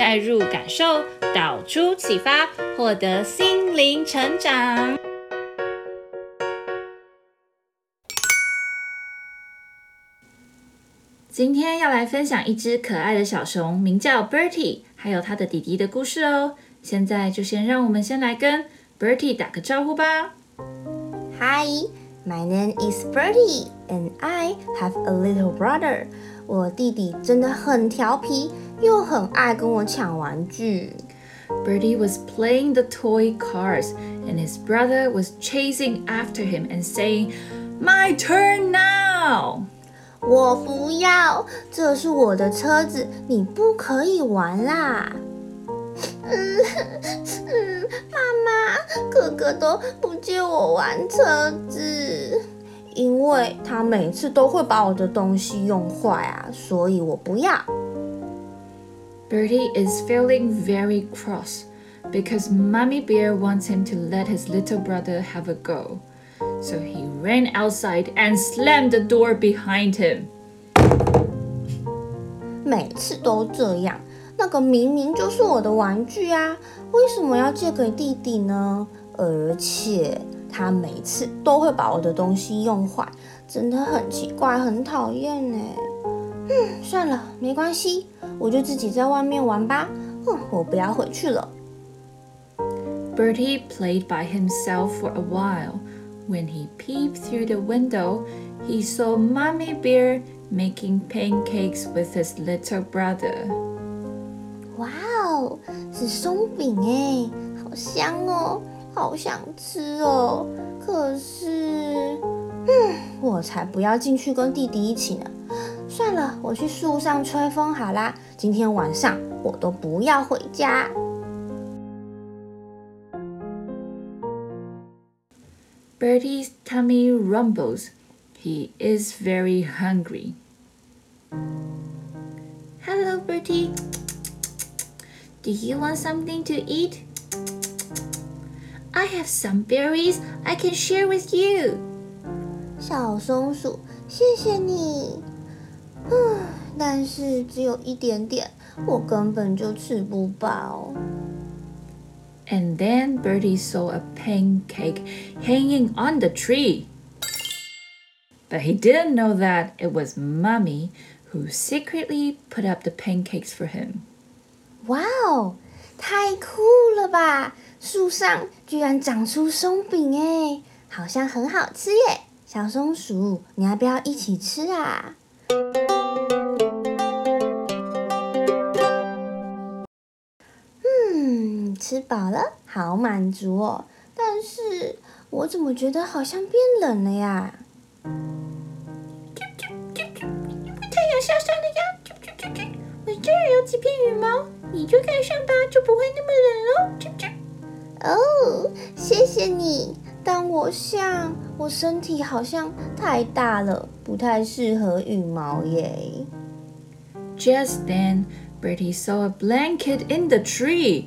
带入感受，导出启发，获得心灵成长。今天要来分享一只可爱的小熊，名叫 Bertie，还有他的弟弟的故事哦。现在就先让我们先来跟 Bertie 打个招呼吧。Hi。My name is Bertie, and I have a little brother. 我弟弟真的很调皮，又很爱跟我抢玩具。Bertie was playing the toy cars, and his brother was chasing after him and saying, "My turn now." 我不要，这是我的车子，你不可以玩啦。嗯嗯，妈妈，哥哥都不借我玩车子，因为他每次都会把我的东西用坏啊，所以我不要。Bertie is feeling very cross because Mommy Bear wants him to let his little brother have a go. So he ran outside and slammed the door behind him. 每次都这样。那个明明就是我的玩具啊，为什么要借给弟弟呢？而且他每次都会把我的东西用坏，真的很奇怪，很讨厌呢。 嗯，算了，没关系，我就自己在外面玩吧。哼，我不要回去了。Bertie played by himself for a while. When he peeped through the window, he saw Mummy Bear making pancakes with his little brother. 哇哦，是松饼哎，好香哦，好想吃哦。可是，嗯，我才不要进去跟弟弟一起呢。算了，我去树上吹风好啦。今天晚上我都不要回家。Bertie's tummy rumbles. He is very hungry. Hello, Bertie. Do you want something to eat? I have some berries I can share with you. 小松鼠，谢谢你。 嗯，但是只有一点点，我根本就吃不饱。And then Bertie saw a pancake hanging on the tree. But he didn't know that it was Mommy who secretly put up the pancakes for him. 哇哦，太酷了吧！树上居然长出松饼哎，好像很好吃耶！小松鼠，你要不要一起吃啊？ 吃饱了，好满足哦。但是我怎么觉得好像变冷了呀？太阳下山了呀！我这儿有几片羽毛。你就盖上吧，就不会那么冷喽。哦，谢谢你。但我想，我身体好像太大了，不太适合羽毛耶。Just then, Bertie saw a blanket in the tree.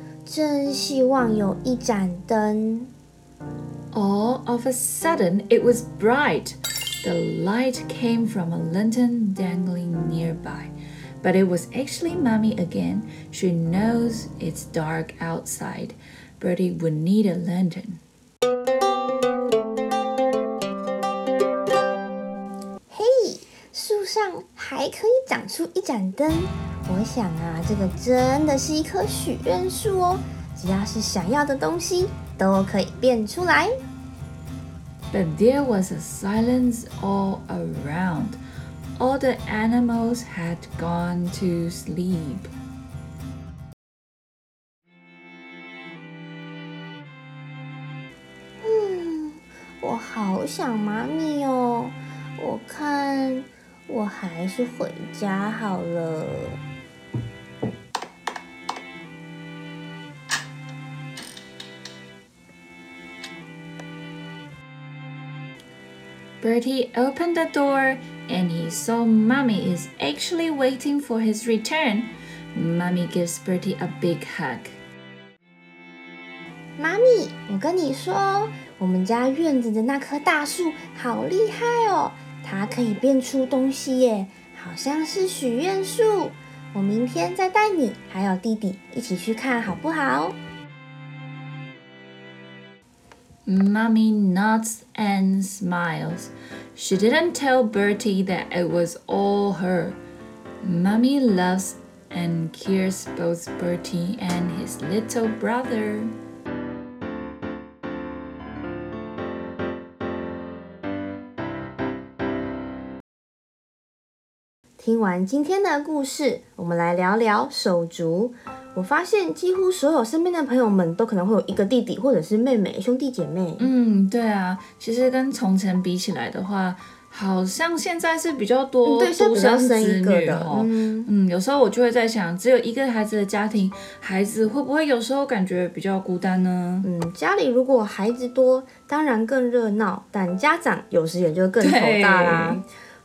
真希望有一盏灯。All of a sudden, it was bright. The light came from a lantern dangling nearby, but it was actually Mommy again. She knows it's dark outside. Bertie would need a lantern. 嘿，树上还可以长出一盏灯， 我想啊，这个真的是一棵许愿树哦，只要是想要的东西都可以变出来。But there was a silence all around. All the animals had gone to sleep. 嗯，我好想妈咪哦，我看我还是回家好了。Bertie opened the door and he saw Mummy is actually waiting for his return. Mummy gives Bertie a big hug. 妈咪，我跟你说，我们家院子的那棵大树好厉害哦，它可以变出东西耶，好像是许愿树。我明天再带你还有弟弟一起去看好不好 ？Mummy nods and smiles. She didn't tell Bertie that it was all her. Mummy loves and cares both Bertie and his little brother. 我发现几乎所有身边的朋友们都可能会有一个弟弟或者是妹妹，兄弟姐妹。嗯，对啊，其实跟从前比起来的话，好像现在是比较多独生子女哦。嗯，嗯，有时候我就会在想，只有一个孩子的家庭，孩子会不会有时候感觉比较孤单呢？嗯，家里如果孩子多，当然更热闹，但家长有时也就更头大啦。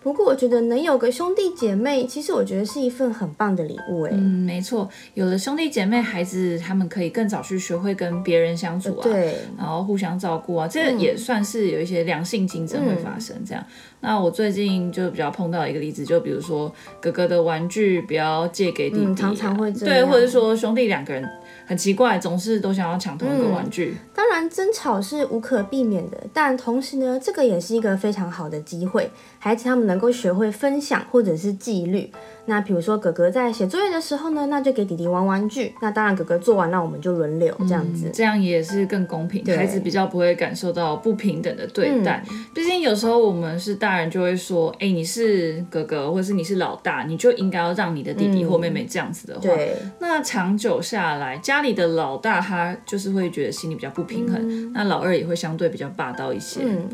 不过我觉得能有个兄弟姐妹，其实我觉得是一份很棒的礼物哎。嗯，没错，有了兄弟姐妹，孩子他们可以更早去学会跟别人相处啊，对，然后互相照顾啊，这个也算是有一些良性竞争会发生这样。嗯，那我最近就比较碰到一个例子，就比如说哥哥的玩具不要借给弟弟啊，嗯，常常会这样，对，或者说兄弟两个人。很奇怪，总是都想要抢同一个玩具。嗯，当然，争吵是无可避免的，但同时呢，这个也是一个非常好的机会，孩子他们能够学会分享或者是纪律。那比如说哥哥在写作业的时候呢，那就给弟弟玩玩具。那当然哥哥做完，那我们就轮流这样子，嗯，这样也是更公平，孩子比较不会感受到不平等的对待。嗯，毕竟有时候我们是大人，就会说，哎，你是哥哥，或是你是老大，你就应该要让你的弟弟或妹妹这样子的话，嗯，那长久下来，家里的老大他就是会觉得心里比较不平衡，嗯，那老二也会相对比较霸道一些。嗯，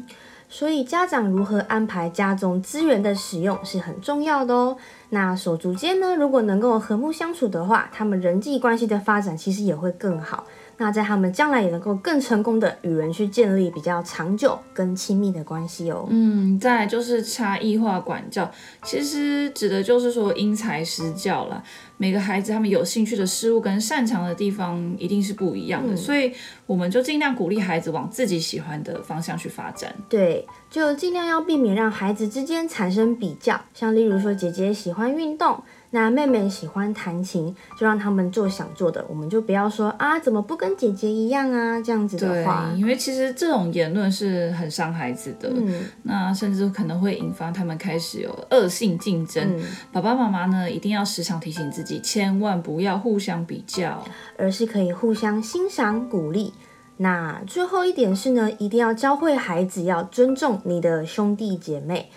所以家长如何安排家中资源的使用是很重要的哦。那手足间呢，如果能够和睦相处的话，他们人际关系的发展其实也会更好。那在他们将来也能够更成功的与人去建立比较长久跟亲密的关系哦。嗯，再来就是差异化管教，其实指的就是说因材施教啦。每个孩子他们有兴趣的事物跟擅长的地方一定是不一样的，嗯、所以我们就尽量鼓励孩子往自己喜欢的方向去发展。对，就尽量要避免让孩子之间产生比较，像例如说姐姐喜欢运动。那妹妹喜欢弹琴，就让他们做想做的，我们就不要说啊，怎么不跟姐姐一样啊？这样子的话，对，因为其实这种言论是很伤孩子的，嗯，那甚至可能会引发他们开始有恶性竞争。嗯，爸爸妈妈呢，一定要时常提醒自己，千万不要互相比较，而是可以互相欣赏、鼓励。那最后一点是呢，一定要教会孩子要尊重你的兄弟姐妹。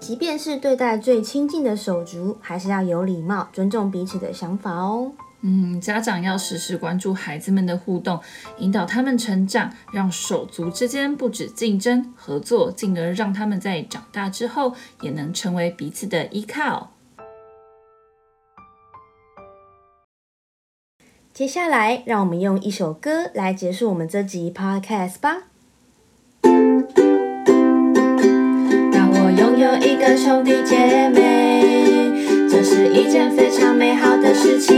即便是对待最亲近的手足，还是要有礼貌、尊重彼此的想法哦。嗯，家长要时时关注孩子们的互动，引导他们成长，让手足之间不止竞争、合作，进而让他们在长大之后也能成为彼此的依靠。接下来，让我们用一首歌来结束我们这集 Podcast 吧。个兄弟姐妹，这是一件非常美好的事情。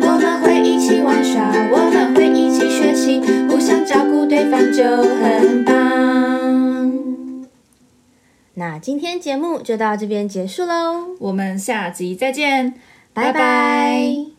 我们会一起玩耍，我们会一起学习，互相照顾对方就很棒。那今天节目就到这边结束喽，我们下集再见，拜拜。